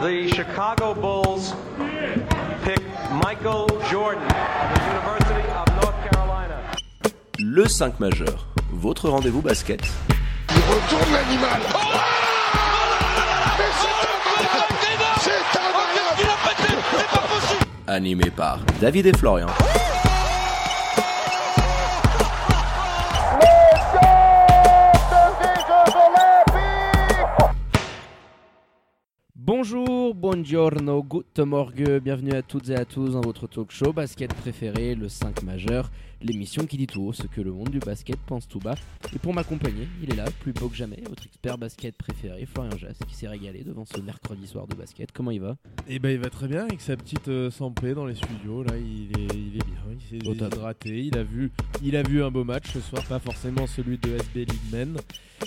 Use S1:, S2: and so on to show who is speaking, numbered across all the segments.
S1: the Chicago Bulls pick Michael Jordan of the University of North Carolina.
S2: Le 5 majeur, votre rendez-vous basket.
S3: Il retourne l'animal. Oh Mais c'est incroyable C'est incroyable
S2: Animé par David et Florian.
S4: Bonjour, buongiorno, good morgue, bienvenue à toutes et à tous dans votre talk show basket préféré, le 5 majeur, l'émission qui dit tout haut ce que le monde du basket pense tout bas. Et pour m'accompagner, il est là, plus beau que jamais, votre expert basket préféré, Florian Jass, qui s'est régalé devant ce mercredi soir de basket. Comment il va?
S5: Et ben il va très bien avec sa petite euh, Sampé dans les studios. Là, il est, il est bien, il s'est déshydraté. Il a vu, il a vu un beau match ce soir, pas forcément celui de SB League Men,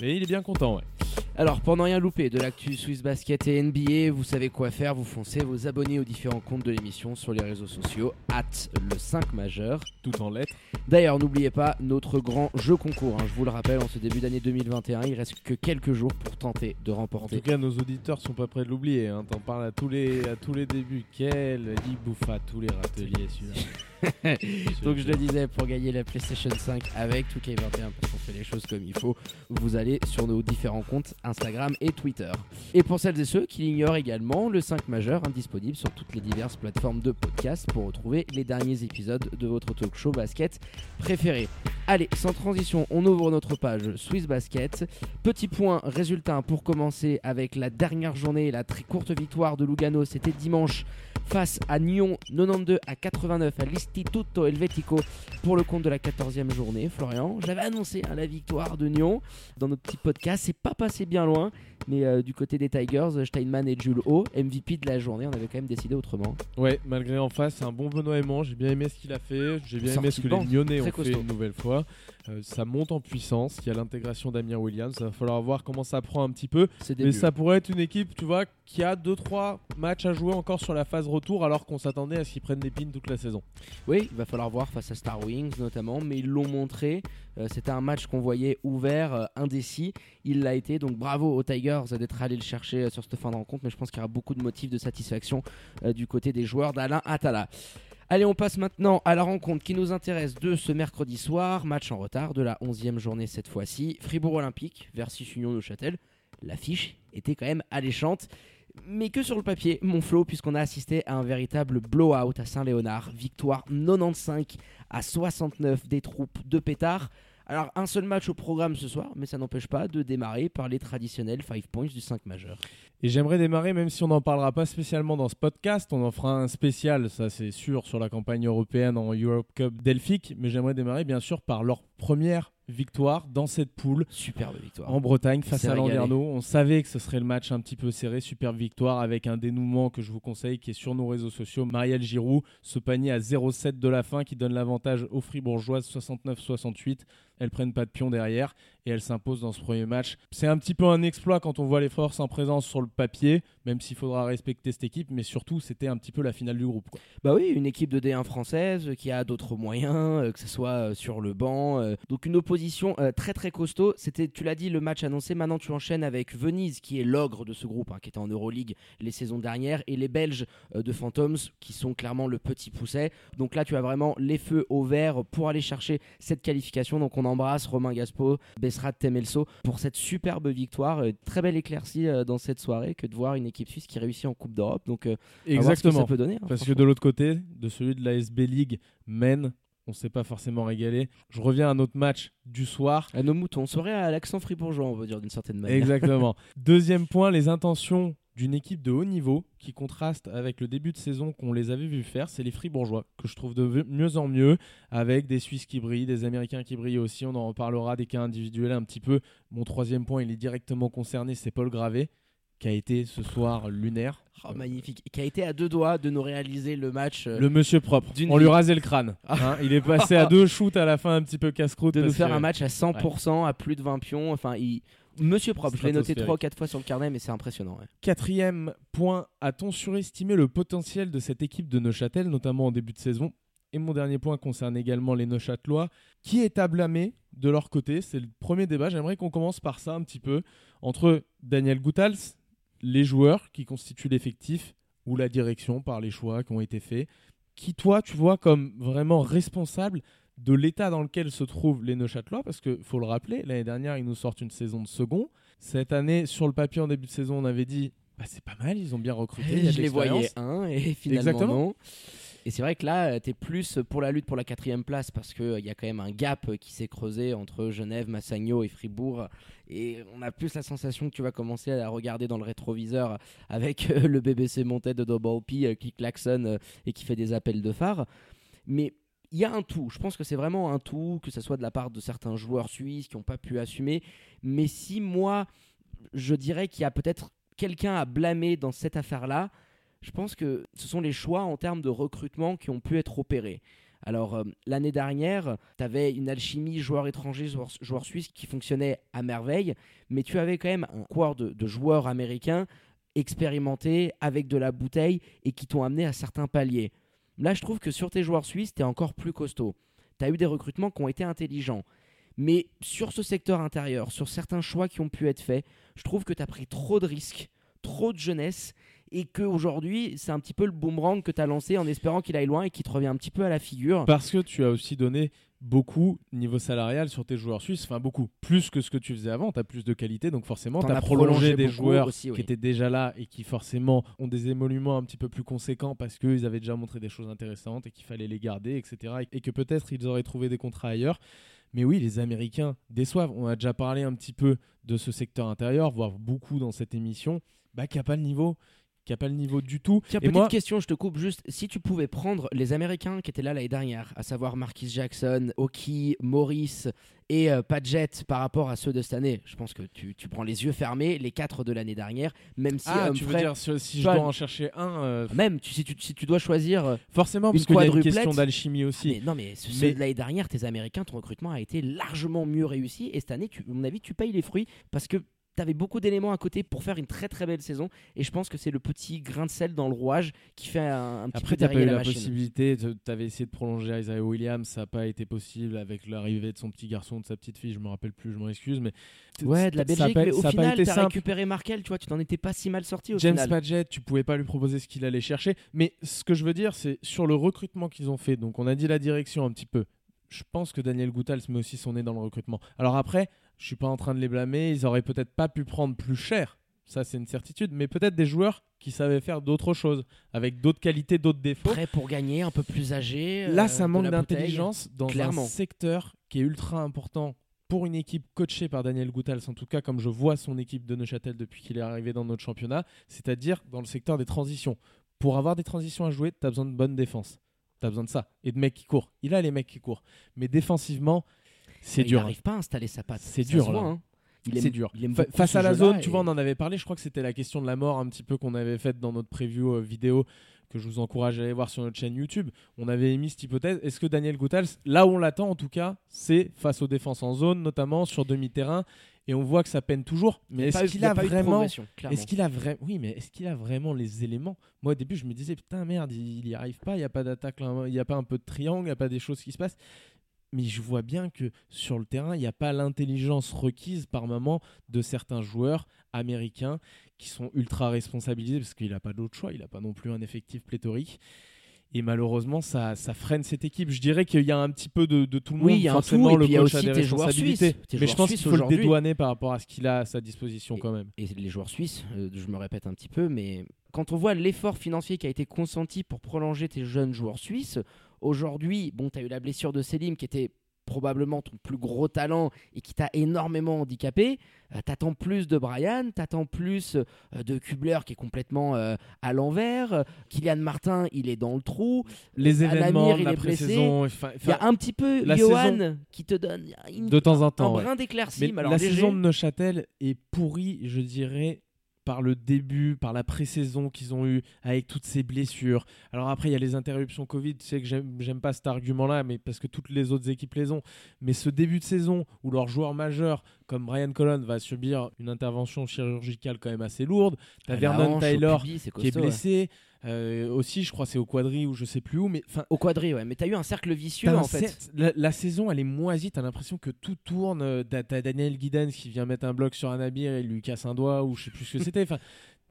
S5: mais il est bien content. Ouais.
S4: Alors, pour ne rien louper de l'actu Swiss Basket et NBA, vous savez quoi faire, vous foncez, vous abonnez aux différents comptes de l'émission sur les réseaux sociaux, at le 5 majeur.
S5: Tout en lettres.
S4: D'ailleurs, n'oubliez pas notre grand jeu concours. hein. Je vous le rappelle, en ce début d'année 2021, il reste que quelques jours pour tenter de
S5: En
S4: remporter.
S5: tout cas, nos auditeurs sont pas prêts de l'oublier. Hein. T'en parles à tous les, à tous les débuts. Quel il bouffa tous les râteliers celui-là.
S4: Donc je le disais, pour gagner la PlayStation 5 avec 2K21, parce qu'on fait les choses comme il faut, vous allez sur nos différents comptes Instagram et Twitter. Et pour celles et ceux qui l'ignorent également, le 5 majeur indisponible sur toutes les diverses plateformes de podcast pour retrouver les derniers épisodes de votre talk show basket préféré. Allez, sans transition, on ouvre notre page Swiss Basket. Petit point résultat pour commencer avec la dernière journée, la très courte victoire de Lugano, c'était dimanche face à Nyon 92 à 89 à l'Istituto Helvetico pour le compte de la 14e journée. Florian, j'avais annoncé hein, la victoire de Nyon dans notre petit podcast, c'est pas passé bien loin, mais euh, du côté des Tigers, Steinman et Jules O, MVP de la journée, on avait quand même décidé autrement.
S5: Ouais, malgré en face, c'est un bon Benoît Aimant. J'ai bien aimé ce qu'il a fait. J'ai bien aimé ce que les Lyonnais ont fait une nouvelle fois. Euh, ça monte en puissance. Il y a l'intégration d'Amir Williams. Ça va falloir voir comment ça prend un petit peu. Mais ça pourrait être une équipe, tu vois, qui a 2-3 matchs à jouer encore sur la phase retour, alors qu'on s'attendait à ce qu'ils prennent des pins toute la saison.
S4: Oui, il va falloir voir face à Star Wings notamment, mais ils l'ont montré. Euh, C'était un match qu'on voyait ouvert, indécis. Il l'a été, donc bravo aux Tigers euh, d'être allés le chercher euh, sur cette fin de rencontre. Mais je pense qu'il y aura beaucoup de motifs de satisfaction euh, du côté des joueurs d'Alain Atala. Allez, on passe maintenant à la rencontre qui nous intéresse de ce mercredi soir. Match en retard de la 11e journée cette fois-ci. Fribourg Olympique versus Union Neuchâtel. L'affiche était quand même alléchante. Mais que sur le papier, mon flow, puisqu'on a assisté à un véritable blowout à Saint-Léonard. Victoire 95 à 69 des troupes de Pétard. Alors, un seul match au programme ce soir, mais ça n'empêche pas de démarrer par les traditionnels 5 points du 5 majeur.
S5: Et j'aimerais démarrer, même si on n'en parlera pas spécialement dans ce podcast, on en fera un spécial, ça c'est sûr, sur la campagne européenne en Europe Cup Delphique, mais j'aimerais démarrer bien sûr par leur première victoire dans cette poule
S4: Superbe victoire.
S5: en Bretagne face à. Landerneau. On savait que ce serait le match un petit peu serré, superbe victoire avec un dénouement que je vous conseille qui est sur nos réseaux sociaux. Marielle Giroud, ce panier à 0,7 de la fin qui donne l'avantage aux Fribourgeoises 69-68. Elles prennent pas de pion derrière et elles s'imposent dans ce premier match. C'est un petit peu un exploit quand on voit les forces en présence sur le papier, même s'il faudra respecter cette équipe, mais surtout c'était un petit peu la finale du groupe.
S4: Bah oui, une équipe de D1 française euh, qui a d'autres moyens, euh, que ce soit euh, sur le banc. donc une opposition très très costaud. C'était, tu l'as dit, le match annoncé. Maintenant, tu enchaînes avec Venise, qui est l'ogre de ce groupe, hein, qui était en Euroleague les saisons dernières, et les Belges de Phantoms, qui sont clairement le petit pousset. Donc là, tu as vraiment les feux au vert pour aller chercher cette qualification. Donc on embrasse Romain Gaspo, Bessrat Temelso pour cette superbe victoire. Euh, très belle éclaircie euh, dans cette soirée que de voir une équipe suisse qui réussit en Coupe d'Europe. Donc euh, que ça peut donner. hein,
S5: Parce que de l'autre côté, de celui de la SB League Men, on s'est pas forcément régalé. Je reviens à un autre match du soir.
S4: À nos moutons, on serait à l'accent fribourgeois, on va dire d'une certaine manière.
S5: Exactement. Deuxième point, les intentions d'une équipe de haut niveau qui contraste avec le début de saison qu'on les avait vu faire, c'est les Fribourgeois, que je trouve de mieux en mieux, avec des Suisses qui brillent, des Américains qui brillent aussi, on en reparlera des cas individuels un petit peu. Mon troisième point, il est directement concerné, c'est Paul Gravé, qui a été ce soir lunaire.
S4: Oh, magnifique. Qui a été à deux doigts de nous réaliser le match, euh,
S5: Le monsieur propre. On lui rasait le crâne. hein. Il est passé à deux shoots à la fin, un petit peu casse-croûte.
S4: de nous faire
S5: que-
S4: un match à 100%, à plus de 20 pions. Enfin, il... Monsieur propre, je l'ai noté
S5: Stratosphérique.
S4: 3 ou 4 fois sur le carnet, mais c'est impressionnant. ouais.
S5: Quatrième point, a-t-on surestimé le potentiel de cette équipe de Neuchâtel, notamment en début de saison? Et mon dernier point concerne également les Neuchâtelois. Qui est à blâmer de leur côté? C'est le premier débat. J'aimerais qu'on commence par ça un petit peu. Entre Daniel Goutals, les joueurs qui constituent l'effectif ou la direction par les choix qui ont été faits, qui toi tu vois comme vraiment responsable de l'état dans lequel se trouvent les Neuchâtelois, parce qu'il faut le rappeler, l'année dernière ils nous sortent une saison de second. Cette année, sur le papier en début de saison, on avait dit bah, c'est pas mal, ils ont bien recruté. il y a de
S4: je les voyais un et finalement
S5: Exactement.
S4: non. Et c'est vrai que là, tu es plus pour la lutte pour la quatrième place parce qu'il y a quand même un gap euh, qui s'est creusé entre Genève, Massagno et Fribourg. Et on a plus la sensation que tu vas commencer à regarder dans le rétroviseur avec euh, le BBC monté de euh, qui klaxonne euh, et qui fait des appels de phare. Mais il y a un tout. Je pense que c'est vraiment un tout, que ce soit de la part de certains joueurs suisses qui n'ont pas pu assumer. Mais si moi, je dirais qu'il y a peut-être quelqu'un à blâmer dans cette affaire-là, je pense que ce sont les choix en termes de recrutement qui ont pu être opérés. Alors, euh, l'année dernière, tu avais une alchimie joueurs étrangers, joueurs, joueurs suisses qui fonctionnait à merveille, mais tu avais quand même un corps de joueurs américains expérimentés, avec de la bouteille, et qui t'ont amené à certains paliers. Là, je trouve que sur tes joueurs suisses, tu es encore plus costaud. Tu as eu des recrutements qui ont été intelligents. Mais sur ce secteur intérieur, sur certains choix qui ont pu être faits, je trouve que tu pris trop de risques, trop de jeunesse, et qu'aujourd'hui, c'est un petit peu le boomerang que tu as lancé en espérant qu'il aille loin et qu'il te revient un petit peu à la figure.
S5: Parce que tu as aussi donné beaucoup niveau salarial sur tes joueurs suisses, enfin beaucoup, plus que ce que tu faisais avant, tu as plus de qualité, donc forcément tu as
S4: as
S5: prolongé,
S4: prolongé
S5: des joueurs
S4: aussi, oui.
S5: qui étaient déjà là et qui forcément ont des émoluments un petit peu plus conséquents parce qu'ils avaient déjà montré des choses intéressantes et qu'il fallait les garder, etc. Et que peut-être ils auraient trouvé des contrats ailleurs. Mais oui, les Américains déçoivent. On a déjà parlé un petit peu de ce secteur intérieur, voire beaucoup dans cette émission, bah, qui n'a pas le niveau. Qui n'a pas le niveau du tout.
S4: Tiens,
S5: et
S4: petite
S5: moi,
S4: question, je te coupe juste. Si tu pouvais prendre les Américains qui étaient là l'année dernière, à savoir Marquis Jackson, Oki, Morris et euh, Padgett par rapport à ceux de cette année, je pense que tu, tu prends les yeux fermés, les quatre de l'année dernière, même si
S5: ah, tu veux dire si, si je dois en chercher un, euh,
S4: même tu- si, tu, si tu dois choisir. euh,
S5: forcément, parce qu'il y a une question d'alchimie aussi.
S4: mais non, mais ce- ceux
S5: Mais-
S4: de l'année dernière, tes Américains, ton recrutement a été largement mieux réussi. Et cette année, tu, à mon avis, tu payes les fruits parce que tu avais beaucoup d'éléments à côté pour faire une très très belle saison. Et je pense que c'est le petit grain de sel dans le rouage qui fait un, un petit
S5: Après,
S4: peu
S5: tu n'as pas eu
S4: la,
S5: possibilité, tu avais essayé de prolonger Isaiah Williams, ça n'a pas été possible avec l'arrivée de son petit garçon, de sa petite fille, je me rappelle plus, je m'en excuse, mais
S4: Ouais, de la Belgique, mais au
S5: ça
S4: final, t'as récupéré Markel, tu vois, tu t'en étais pas si mal sorti au
S5: James
S4: final.
S5: Padgett, tu pouvais pas lui proposer ce qu'il allait chercher. Mais ce que je veux dire, c'est sur le recrutement qu'ils ont fait. Donc, on a dit la direction un petit peu. Je pense que Daniel Goutals met aussi son nez dans le recrutement. Alors après, je suis pas en train de les blâmer. Ils auraient peut-être pas pu prendre plus cher. Ça, c'est une certitude. Mais peut-être des joueurs qui savaient faire d'autres choses, avec d'autres qualités, d'autres défauts.
S4: Prêt pour gagner, un peu plus âgé.
S5: Là,
S4: euh,
S5: ça
S4: de
S5: manque d'intelligence dans
S4: clairement.
S5: un secteur qui est ultra important pour une équipe coachée par Daniel Goutals, en tout cas comme je vois son équipe de Neuchâtel depuis qu'il est arrivé dans notre championnat, c'est-à-dire dans le secteur des transitions. Pour avoir des transitions à jouer, tu as besoin de bonne défense. Tu as besoin de ça. Et de mecs qui courent. Il a les mecs qui courent. Mais défensivement, c'est
S4: Il
S5: dur.
S4: n'arrive pas à installer sa patte.
S5: C'est dur,
S4: voit,
S5: là.
S4: hein. Il aime-
S5: dur.
S4: il aime
S5: Face
S4: ce
S5: à la zone, tu
S4: et-
S5: vois, on en avait parlé. Je crois que c'était la question de la mort un petit peu qu'on avait faite dans notre preview euh, vidéo que je vous encourage à aller voir sur notre chaîne YouTube. On avait émis cette hypothèse. Est-ce que Daniel Goutals, là où on l'attend en tout cas, c'est face aux défenses en zone, notamment sur demi-terrain, et on voit que ça peine toujours. Mais est-ce qu'il a vraiment est-ce qu'il a vraiment Oui, mais est-ce qu'il a vraiment les éléments? Moi, au début, je me disais putain merde, il n'y arrive pas. Il y a pas d'attaque, il y a pas un peu de triangle, il y a pas des choses qui se passent. Mais je vois bien que sur le terrain, il n'y a pas l'intelligence requise par moment de certains joueurs américains qui sont ultra responsabilisés parce qu'il n'a pas d'autre choix. Il n'a pas non plus un effectif pléthorique. Et malheureusement, ça, ça freine cette équipe. Je dirais qu'il y a un petit peu de, de tout le monde.
S4: Oui, il y a un tout, et puis il y a aussi
S5: des
S4: tes joueurs suisses.
S5: Mais je pense qu'il faut le dédouaner par rapport à ce qu'il a à sa disposition quand même.
S4: et les joueurs suisses, euh, je me répète un petit peu, mais quand on voit l'effort financier qui a été consenti pour prolonger tes jeunes joueurs suisses, aujourd'hui, bon, tu as eu la blessure de Selim qui était probablement ton plus gros talent et qui t'a énormément handicapé. Euh, t'attends plus de Brian, t'attends plus euh, de Kubler qui est complètement euh, à l'envers. Kylian Martin, il est dans le trou.
S5: Les
S4: Alamir,
S5: événements,
S4: il
S5: la
S4: est blessé. Il y a un petit peu Johan qui te donne une-
S5: de temps en
S4: un
S5: temps. ouais.
S4: brin d'éclaircie,
S5: mais
S4: alors
S5: la
S4: léger.
S5: saison de Neuchâtel est pourrie, je dirais, par le début, par la pré-saison qu'ils ont eu avec toutes ces blessures. Alors après, il y a les interruptions Covid. Tu sais que j'aime pas cet argument-là, mais parce que toutes les autres équipes les ont. Mais ce début de saison où leur joueur majeur, comme Brian Colon, va subir une intervention chirurgicale quand même assez lourde. T'as
S4: À la
S5: Vernon
S4: pubis, c'est
S5: qui est
S4: ouais.
S5: Euh, aussi, je crois, c'est au quadri ou je sais plus où. Mais enfin,
S4: Au quadri, ouais. Mais t'as eu un cercle vicieux en fait.
S5: La, la saison, elle est moisie. T'as l'impression que tout tourne. euh, T'as Daniel Guidens qui vient mettre un bloc sur un nabir et lui casse un doigt ou je sais plus ce que c'était. Enfin,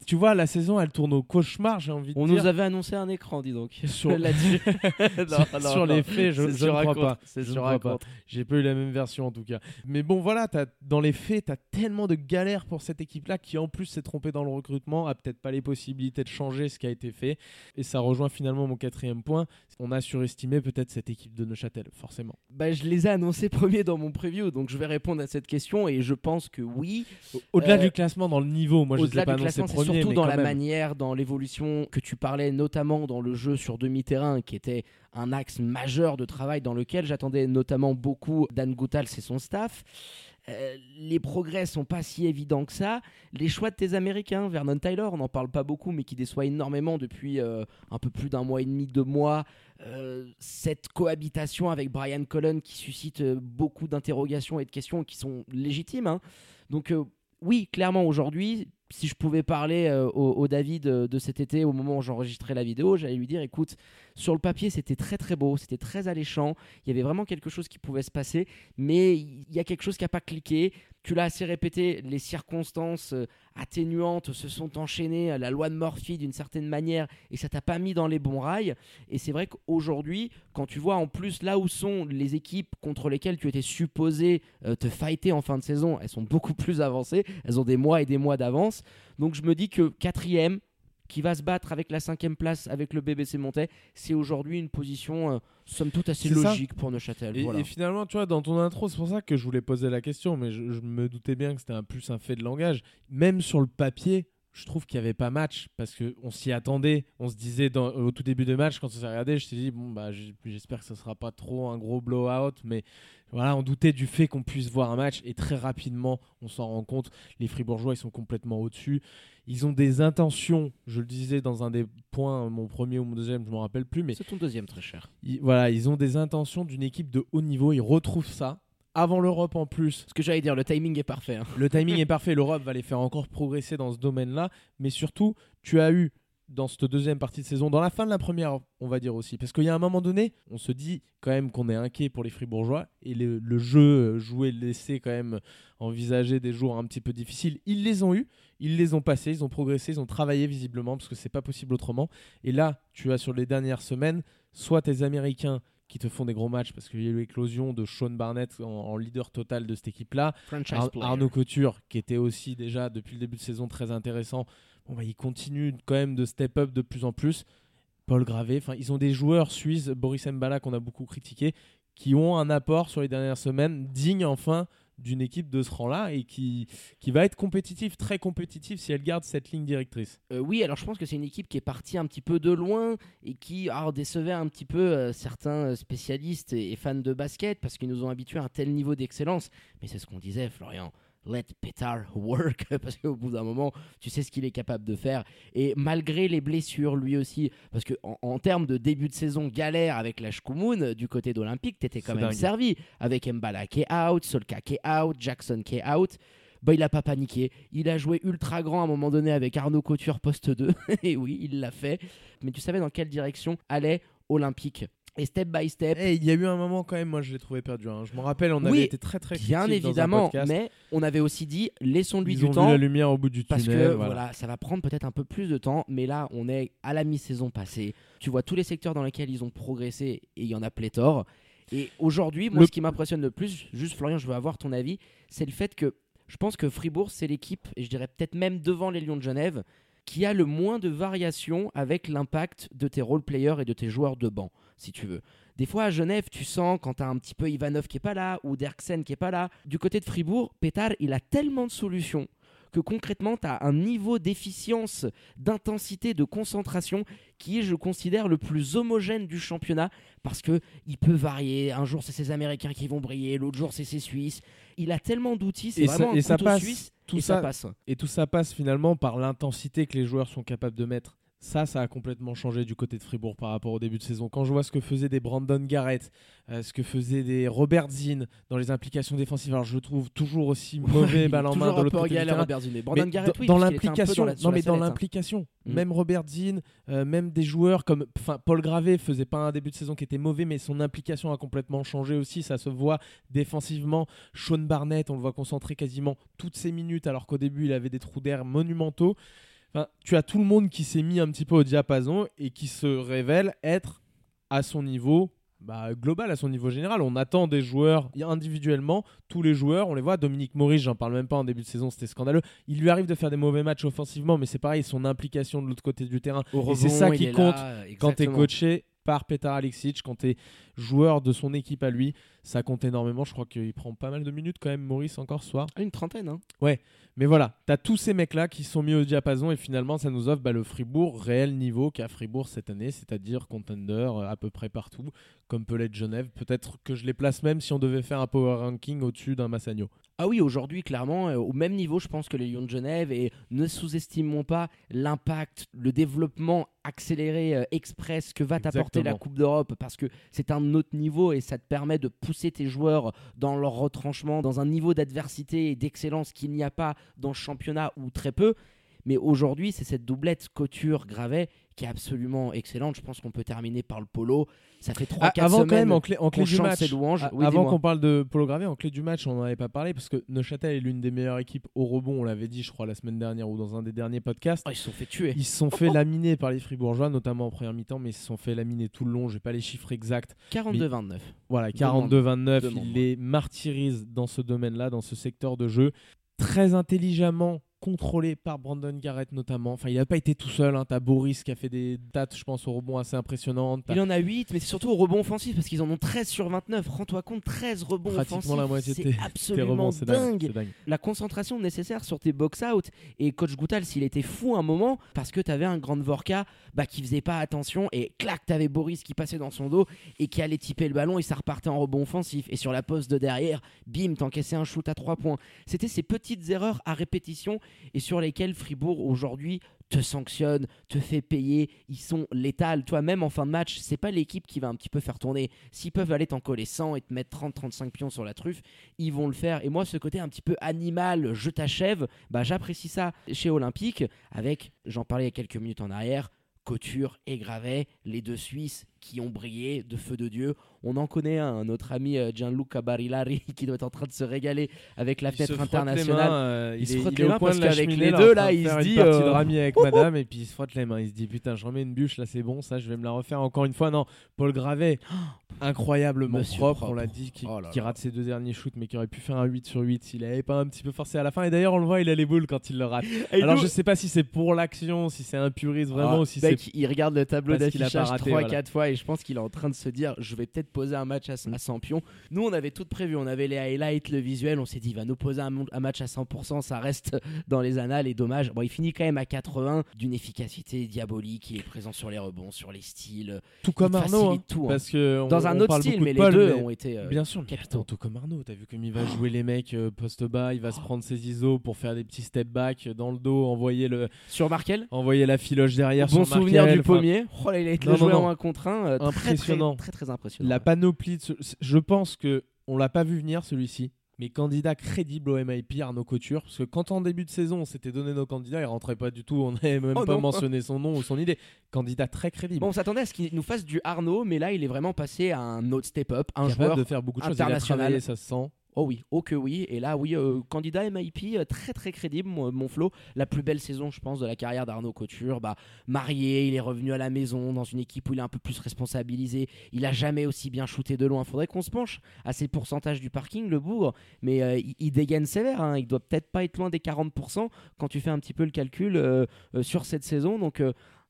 S5: tu vois, la saison, elle tourne au cauchemar, j'ai envie de
S4: On
S5: dire.
S4: nous avait annoncé un écran, dis donc.
S5: Sur-
S4: là-dessus. Non, non,
S5: sur
S4: non.
S5: les faits, je, je ne crois pas.
S4: C'est
S5: Je ne
S4: sur
S5: crois pas. J'ai pas eu la même version en tout cas. Mais bon, voilà, dans les faits, tu as tellement de galères pour cette équipe-là qui en plus s'est trompée dans le recrutement, a peut-être pas les possibilités de changer ce qui a été fait. Et ça rejoint finalement mon quatrième point. On a surestimé peut-être cette équipe de Neuchâtel, forcément.
S4: Bah, je les ai annoncés premiers dans mon preview, donc je vais répondre à cette question et je pense que oui.
S5: Au-delà
S4: Euh,
S5: du classement, dans le niveau, moi je ne les ai pas annoncés
S4: classement, surtout dans la
S5: même.
S4: manière, dans l'évolution que tu parlais, notamment dans le jeu sur demi-terrain, qui était un axe majeur de travail dans lequel j'attendais notamment beaucoup Dan Goutal et son staff. Euh, les progrès sont pas si évidents que ça. Les choix de tes Américains, Vernon Tyler, on n'en parle pas beaucoup, mais qui déçoit énormément depuis euh, un peu plus d'un mois et demi, deux mois. Euh, cette cohabitation avec Brian Cullen qui suscite beaucoup d'interrogations et de questions qui sont légitimes. hein. Donc oui, clairement aujourd'hui, si je pouvais parler euh, au, David euh, de cet été au moment où j'enregistrais la vidéo, j'allais lui dire écoute, sur le papier c'était très très beau, c'était très alléchant, il y avait vraiment quelque chose qui pouvait se passer, mais il y a quelque chose qui n'a pas cliqué. Tu l'as assez répété, les circonstances euh, atténuantes se sont enchaînées à la loi de Murphy d'une certaine manière et ça t'a pas mis dans les bons rails. Et c'est vrai qu'aujourd'hui, quand tu vois en plus là où sont les équipes contre lesquelles tu étais supposé euh, te fighter en fin de saison, elles sont beaucoup plus avancées, elles ont des mois et des mois d'avance. Donc je me dis que quatrième, qui va se battre avec la cinquième place avec le BBC Montais, c'est aujourd'hui une position euh, somme toute assez
S5: ça.
S4: logique pour Neuchâtel.
S5: Et,
S4: voilà.
S5: et finalement, tu vois, dans ton intro, c'est pour ça que je voulais poser la question, mais je, je me doutais bien que c'était un plus un fait de langage. Même sur le papier, je trouve qu'il n'y avait pas match parce qu'on s'y attendait. On se disait dans- au tout début de match, quand on s'est regardé, je t'ai dit, bon, bah, j'espère que ce sera pas trop un gros blowout, mais voilà, on doutait du fait qu'on puisse voir un match et très rapidement, on s'en rend compte. Les Fribourgeois, ils sont complètement au-dessus. Ils ont des intentions, je le disais dans un des points, mon premier ou mon deuxième, je ne me rappelle plus, mais
S4: C'est ton deuxième très cher.
S5: ils, voilà, ils ont des intentions d'une équipe de haut niveau. Ils retrouvent ça. Avant l'Europe en plus,
S4: Ce que j'allais dire, le timing est parfait. hein.
S5: le timing est parfait. L'Europe va les faire encore progresser dans ce domaine-là. Mais surtout, tu as eu dans cette deuxième partie de saison, dans la fin de la première, on va dire aussi. Parce qu'il y a un moment donné, on se dit quand même qu'on est inquiet pour les Fribourgeois. Et le, jeu euh, joué, laissé quand même envisager des jours un petit peu difficiles. Ils les ont eus, ils les ont passés, ils ont progressé, ils ont travaillé visiblement parce que c'est pas possible autrement. Et là, tu as sur les dernières semaines, soit tes Américains qui te font des gros matchs parce qu'il y a eu l'éclosion de Sean Barnett en, en leader total de cette équipe-là. Ar-. Arnaud Couture, qui était aussi déjà depuis le début de saison très intéressant, bon, bah, il continue quand même de step up de plus en plus. Paul Gravé, enfin, ils ont des joueurs suisses, Boris Mbala qu'on a beaucoup critiqué, qui ont un apport sur les dernières semaines digne enfin d'une équipe de ce rang-là et qui, qui va être compétitive, très compétitive si elle garde cette ligne directrice.
S4: Euh, oui, alors je pense que c'est une équipe qui est partie un petit peu de loin et qui alors, décevait un petit peu euh, certains euh, spécialistes et, et fans de basket parce qu'ils nous ont habitués à un tel niveau d'excellence. Mais c'est ce qu'on disait, Florian. Let Petar work parce qu'au bout d'un moment, tu sais ce qu'il est capable de faire. Et malgré les blessures, lui aussi, parce que en, en termes de début de saison galère avec la Shkumun euh, du côté d'Olympique, t'étais quand même
S5: dingue.
S4: servi avec Mbala qui est out, Solka qui est out, Jackson qui est out bah, il a pas paniqué. Il a joué ultra grand à un moment donné avec Arnaud Couture poste 2. Et oui, il l'a fait. Mais tu savais dans quelle direction allait Olympique? Et step by step,
S5: Et il y a eu un moment quand même, moi je l'ai trouvé perdu. hein. Je me rappelle, on
S4: Oui,
S5: avait été très très
S4: bien
S5: critique dans un
S4: évidemment, mais on avait aussi dit laissons-lui
S5: Ils
S4: du
S5: ont vu
S4: temps.
S5: la lumière au bout du
S4: Parce
S5: tunnel.
S4: que
S5: voilà.
S4: voilà. ça va prendre peut-être un peu plus de temps, mais là on est à la mi-saison passée. Tu vois tous les secteurs dans lesquels ils ont progressé et il y en a pléthore. Et aujourd'hui, moi
S5: Le-
S4: ce qui m'impressionne le plus, juste Florian, je veux avoir ton avis, c'est le fait que je pense que Fribourg c'est l'équipe, et je dirais peut-être même devant les Lions de Genève, qui a le moins de variations avec l'impact de tes role-players et de tes joueurs de banc, si tu veux. Des fois à Genève, tu sens quand tu as un petit peu Ivanov qui est pas là ou Derksen qui est pas là. Du côté de Fribourg, Pétard, il a tellement de solutions que concrètement, tu as un niveau d'efficience, d'intensité, de concentration qui est, je considère, le plus homogène du championnat parce que il peut varier. Un jour, c'est ces Américains qui vont briller, l'autre jour, c'est ces Suisses. Il a tellement d'outils, c'est
S5: ça-
S4: vraiment
S5: et
S4: un
S5: ça passe,
S4: suisse
S5: tout
S4: et ça,
S5: ça-
S4: passe.
S5: Et tout ça passe finalement par l'intensité que les joueurs sont capables de mettre. Ça, ça a complètement changé du côté de Fribourg par rapport au début de saison. Quand je vois ce que faisaient des Brandon Garrett, euh, ce que faisaient des Robert Zinn dans les implications défensive, alors je le trouve toujours aussi mauvais balle en main de l'autre côté
S4: galère. Robert Zinn. Mais Brandon
S5: Mais
S4: Garrett,
S5: dans-
S4: oui,
S5: dans l'implication, non mais dans
S4: hein.
S5: l'implication,
S4: Mm.
S5: même Robert Zinn, euh, même des joueurs comme, enfin Paul Gravé faisait pas un début de saison qui était mauvais, mais son implication a complètement changé aussi. Ça se voit défensivement. Sean Barnett, on le voit concentrer quasiment toutes ses minutes, alors qu'au début il avait des trous d'air monumentaux. Enfin, tu as tout le monde qui s'est mis un petit peu au diapason et qui se révèle être à son niveau bah, global, à son niveau général. On attend des joueurs individuellement, tous les joueurs, on les voit. Dominique Maurice, j'en parle même pas en début de saison, c'était scandaleux. Il lui arrive de faire des mauvais matchs offensivement, mais c'est pareil, son implication de l'autre côté du terrain.
S4: Au
S5: et c'est ça qui compte
S4: là,
S5: quand tu es coaché par Petar Alexic, quand tu es joueur de son équipe à lui, ça compte énormément. Je crois qu'il prend pas mal de minutes quand même, Maurice, encore ce soir.
S4: Ah, Une trentaine, hein.
S5: Mais voilà, tu as tous ces mecs-là qui sont mis au diapason et finalement, ça nous offre bah, le Fribourg réel niveau qu'a Fribourg cette année, c'est-à-dire contender euh, à peu près partout, comme peut l'être Genève. Peut-être que je les place même si on devait faire un power ranking au-dessus d'un Massagno.
S4: Ah oui, aujourd'hui, clairement, euh, au même niveau, je pense que les Lions de Genève. Et ne sous-estimons pas l'impact, le développement accéléré, euh, express que va t'apporter la. Coupe d'Europe. Parce que c'est un autre niveau et ça te permet de pousser tes joueurs dans leur retranchement, dans un niveau d'adversité et d'excellence qu'il n'y a pas dans le championnat ou très peu. Mais aujourd'hui, c'est cette doublette Couture-Gravet qui est absolument excellente. Je pense qu'on peut terminer par le polo. Ça fait 3-4
S5: Ah, avant
S4: semaines
S5: quand même, en clé, en clé
S4: qu'on
S5: du match,
S4: louanges.
S5: a-
S4: Oui,
S5: avant qu'on parle de Polo Gravé, en clé du match, on n'en avait pas parlé parce que Neuchâtel est l'une des meilleures équipes au rebond, on l'avait dit, je crois, la semaine dernière ou dans un des derniers podcasts.
S4: Oh, ils se sont fait tuer.
S5: Ils se sont fait laminer par les Fribourgeois, notamment en première mi-temps, mais ils se sont fait laminer tout le long. J'ai pas les chiffres exacts.
S4: 42-29.
S5: Voilà,
S4: Demande.
S5: 42-29,
S4: Demande.
S5: il les martyrise dans ce domaine-là, dans ce secteur de jeu. Très intelligemment contrôlé par Brandon Garrett notamment. Enfin, il n'a pas été tout seul. Hein. T'as Boris qui a fait des dates, je pense, au rebond assez impressionnantes.
S4: Il en a 8, mais c'est surtout au rebond offensif parce qu'ils en ont 13 sur 29. Rends-toi compte, 13 rebonds
S5: pratiquement
S4: offensifs.
S5: la moitié
S4: c'est absolument
S5: rebonds, dingue.
S4: La concentration nécessaire sur tes box-out. Et coach Goutal, s'il était fou un moment, parce que t'avais un grand Vorka bah, qui faisait pas attention et clac, t'avais Boris qui passait dans son dos et qui allait tiper le ballon et ça repartait en rebond offensif. Et sur la poste de derrière, bim, t'encaissais un shoot à 3 points. C'était ces petites erreurs à répétition et sur lesquelles Fribourg aujourd'hui te sanctionne, te fait payer, ils sont létals. Toi, même en fin de match, c'est pas l'équipe qui va un petit peu faire tourner. S'ils peuvent aller t'en coller 100 et te mettre 30-35 pions sur la truffe, ils vont le faire. Et moi, ce côté un petit peu animal, je t'achève, bah, j'apprécie ça chez Olympique avec, j'en parlais il y a quelques minutes en arrière, Couture et Gravet, les deux Suisses qui ont brillé de feu de Dieu. On en connaît un, notre ami euh, Gianluca Barilari qui doit être en train de se régaler avec la
S5: Il se
S4: fenêtre
S5: frotte les
S4: internationale.
S5: mains, euh,
S4: Il se
S5: est-
S4: frotte les mains parce qu'avec les
S5: là,
S4: deux, là, il se dit,
S5: de
S4: euh,
S5: rami avec madame et puis il se frotte les mains. Il se dit putain, je remets une bûche là, c'est bon, ça, je vais me la refaire encore une fois. Non, Paul Gravet, incroyablement
S4: Monsieur
S5: propre,
S4: propre.
S5: on l'a dit, qui,
S4: Oh là
S5: qui
S4: là.
S5: rate ses deux derniers shoots, mais qui aurait pu faire un 8 sur 8 s'il avait pas un petit peu forcé à la fin. Et d'ailleurs, on le voit, il a les boules quand il le rate. Alors je sais pas si c'est pour l'action, si c'est un puriste vraiment,
S4: Ah,
S5: ou si c'est
S4: il regarde le tableau d'affichage
S5: raté,
S4: 3-4
S5: voilà.
S4: fois et je pense qu'il est en train de se dire je vais peut-être poser un match à, à 100 pions. Nous, on avait tout prévu. On avait les highlights, le visuel. On s'est dit il va nous poser un, match à 100%. Ça reste dans les annales et dommage. Bon, il finit quand même à 80 d'une efficacité diabolique. Il est présent sur les rebonds, sur les styles.
S5: tout comme Arnaud. hein,
S4: tout, hein.
S5: parce que on-
S4: Dans un
S5: on
S4: autre style, mais
S5: de
S4: les
S5: Paul,
S4: deux
S5: mais-
S4: ont été euh,
S5: Bien sûr,
S4: capitaux.
S5: comme Arnaud, t'as vu comme il va jouer les mecs euh, poste bas, il va se prendre ses ISO pour faire des petits step back dans le dos, envoyer le,
S4: Sur Markel
S5: envoyer la filoche derrière.
S4: Bon
S5: sur
S4: souvenir
S5: Markel,
S4: du pommier. Oh là, il a été
S5: Non,
S4: joué
S5: non.
S4: en 1 contre 1.
S5: Impressionnant.
S4: Très, très, très impressionnant.
S5: La panoplie, de ce- je pense que on l'a pas vu venir celui-ci. Mais candidat crédible au MIP, Arnaud Couture, parce que quand en début de saison on s'était donné nos candidats, il rentrait pas du tout, on n'avait même
S4: Oh
S5: pas
S4: non.
S5: mentionné son nom ou son idée. Candidat très crédible,
S4: Bon, on s'attendait à ce qu'il nous fasse du Arnaud, mais là, il est vraiment passé à un autre step-up, un
S5: capable
S4: joueur
S5: de faire beaucoup de choses. Il a
S4: international.
S5: travaillé, ça se sent.
S4: Oh oui, oh que oui. Et là, oui, euh, candidat MIP, euh, très très crédible, mon. La plus belle saison, je pense, de la carrière d'Arnaud Couture. Bah, marié, il est revenu à la maison dans une équipe où il est un peu plus responsabilisé. Il a jamais aussi bien shooté de loin. Faudrait qu'on se penche à ses pourcentages du parking, le bourg. Mais euh, il, il dégaine sévère. hein. Il doit peut-être pas être loin des 40% quand tu fais un petit peu le calcul sur cette saison. Donc.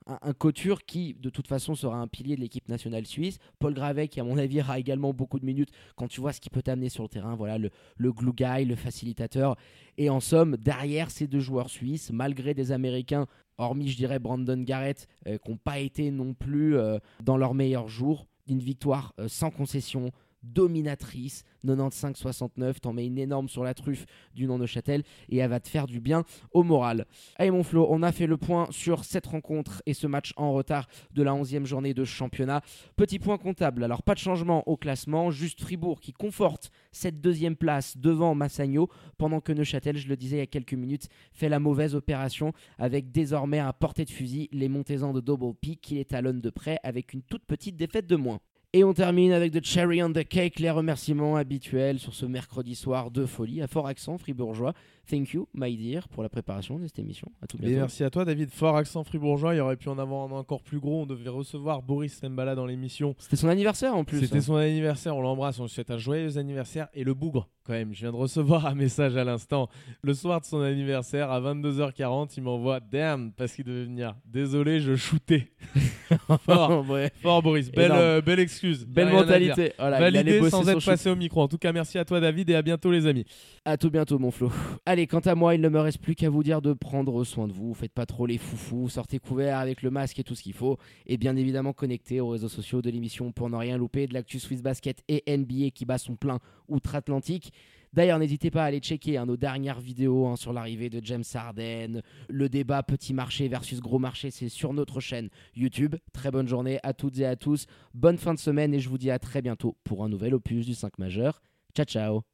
S4: Un, un Couture qui, de toute façon, sera un pilier de l'équipe nationale suisse. Paul Gravet, qui, à mon avis, aura également beaucoup de minutes quand tu vois ce qu'il peut t'amener sur le terrain. Voilà, le, le glue guy, le facilitateur. Et en somme, derrière ces deux joueurs suisses, malgré des Américains, hormis, je dirais, Brandon Garrett, euh, qui n'ont pas été non plus euh, dans leur meilleur jour, une victoire euh, sans concession, dominatrice, 95-69, t'en mets une énorme sur la truffe du nom de Châtel et elle va te faire du bien au moral. Allez mon Flo, on a fait le point sur cette rencontre et ce match en retard de la 11e journée de championnat. Petit point comptable, alors pas de changement au classement, juste Fribourg qui conforte cette deuxième place devant Massagno, pendant que Neuchâtel, je le disais il y a quelques minutes, fait la mauvaise opération avec désormais à portée de fusil les Montezans de Double Peak qui les talonnent de près avec une toute petite défaite de moins. Et on termine avec The Cherry on the Cake, les remerciements habituels sur ce mercredi soir de folie, à fort accent fribourgeois, Thank you, my dear, pour la préparation de cette émission. À tout
S5: Et
S4: bientôt.
S5: merci à toi, David. Fort accent fribourgeois. Il y aurait pu en avoir un encore plus gros. On devait recevoir Boris Sembala dans l'émission.
S4: C'était son anniversaire en plus.
S5: C'était
S4: hein.
S5: son anniversaire. On l'embrasse. On lui souhaite un joyeux anniversaire. Et le bougre, quand même. Je viens de recevoir un message à l'instant. Le soir de son anniversaire, à 22h40, il m'envoie Damn, parce qu'il devait venir. Désolé, je shootais. Fort. Boris. Belle, euh, belle excuse.
S4: Belle mentalité. Voilà,
S5: Validé sans être
S4: shoot.
S5: passé au micro. En tout cas, merci à toi, David, et à bientôt, les amis.
S4: À tout bientôt, mon Flo. Allez, quant à moi, il ne me reste plus qu'à vous dire de prendre soin de vous. Faites pas trop les foufous, sortez couverts avec le masque et tout ce qu'il faut. Et bien évidemment, connectez aux réseaux sociaux de l'émission pour ne rien louper de l'actu Swiss Basket et NBA qui bat son plein outre-Atlantique. D'ailleurs, n'hésitez pas à aller checker hein, nos dernières vidéos hein, sur l'arrivée de James Harden. Le débat petit marché versus gros marché, c'est sur notre chaîne YouTube. Très bonne journée à toutes et à tous. Bonne fin de semaine et je vous dis à très bientôt pour un nouvel opus du 5 majeur. Ciao, ciao